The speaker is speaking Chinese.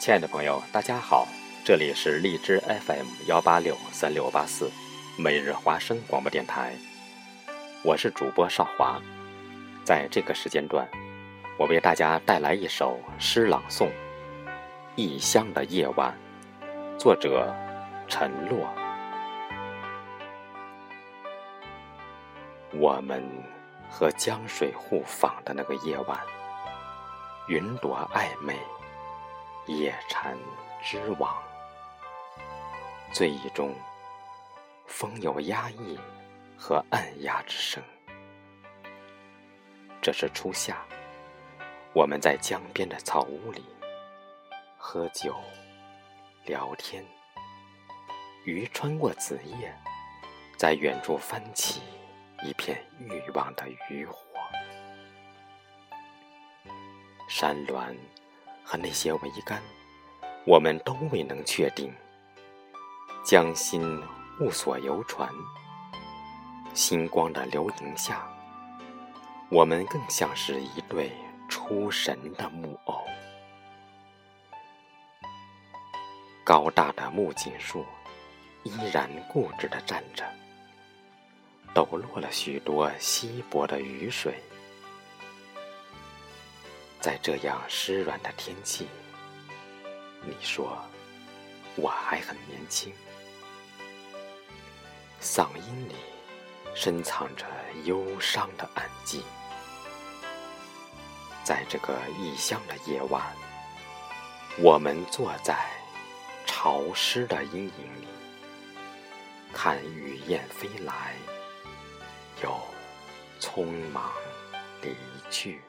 亲爱的朋友，大家好，这里是荔枝 FM 幺八六三六八四，每日华声广播电台，我是主播少华。在这个时间段，我为大家带来一首诗朗诵《异乡的夜晚》，作者陈洛。我们和江水互访的那个夜晚，云朵暧昧。夜蝉织网，醉意中，风有压抑和暗哑之声。这是初夏，我们在江边的草屋里喝酒、聊天。鱼穿过子叶，在远处翻起一片欲望的渔火。山峦。和那些桅杆，我们都未能确定。江心雾锁游船，星光的流萤下，我们更像是一对出神的木偶。高大的木槿树依然固执地站着，抖落了许多稀薄的雨水。在这样湿软的天气，你说我还很年轻，嗓音里深藏着忧伤的暗记。在这个异乡的夜晚，我们坐在潮湿的阴影里，看雨燕飞来，又匆忙离去。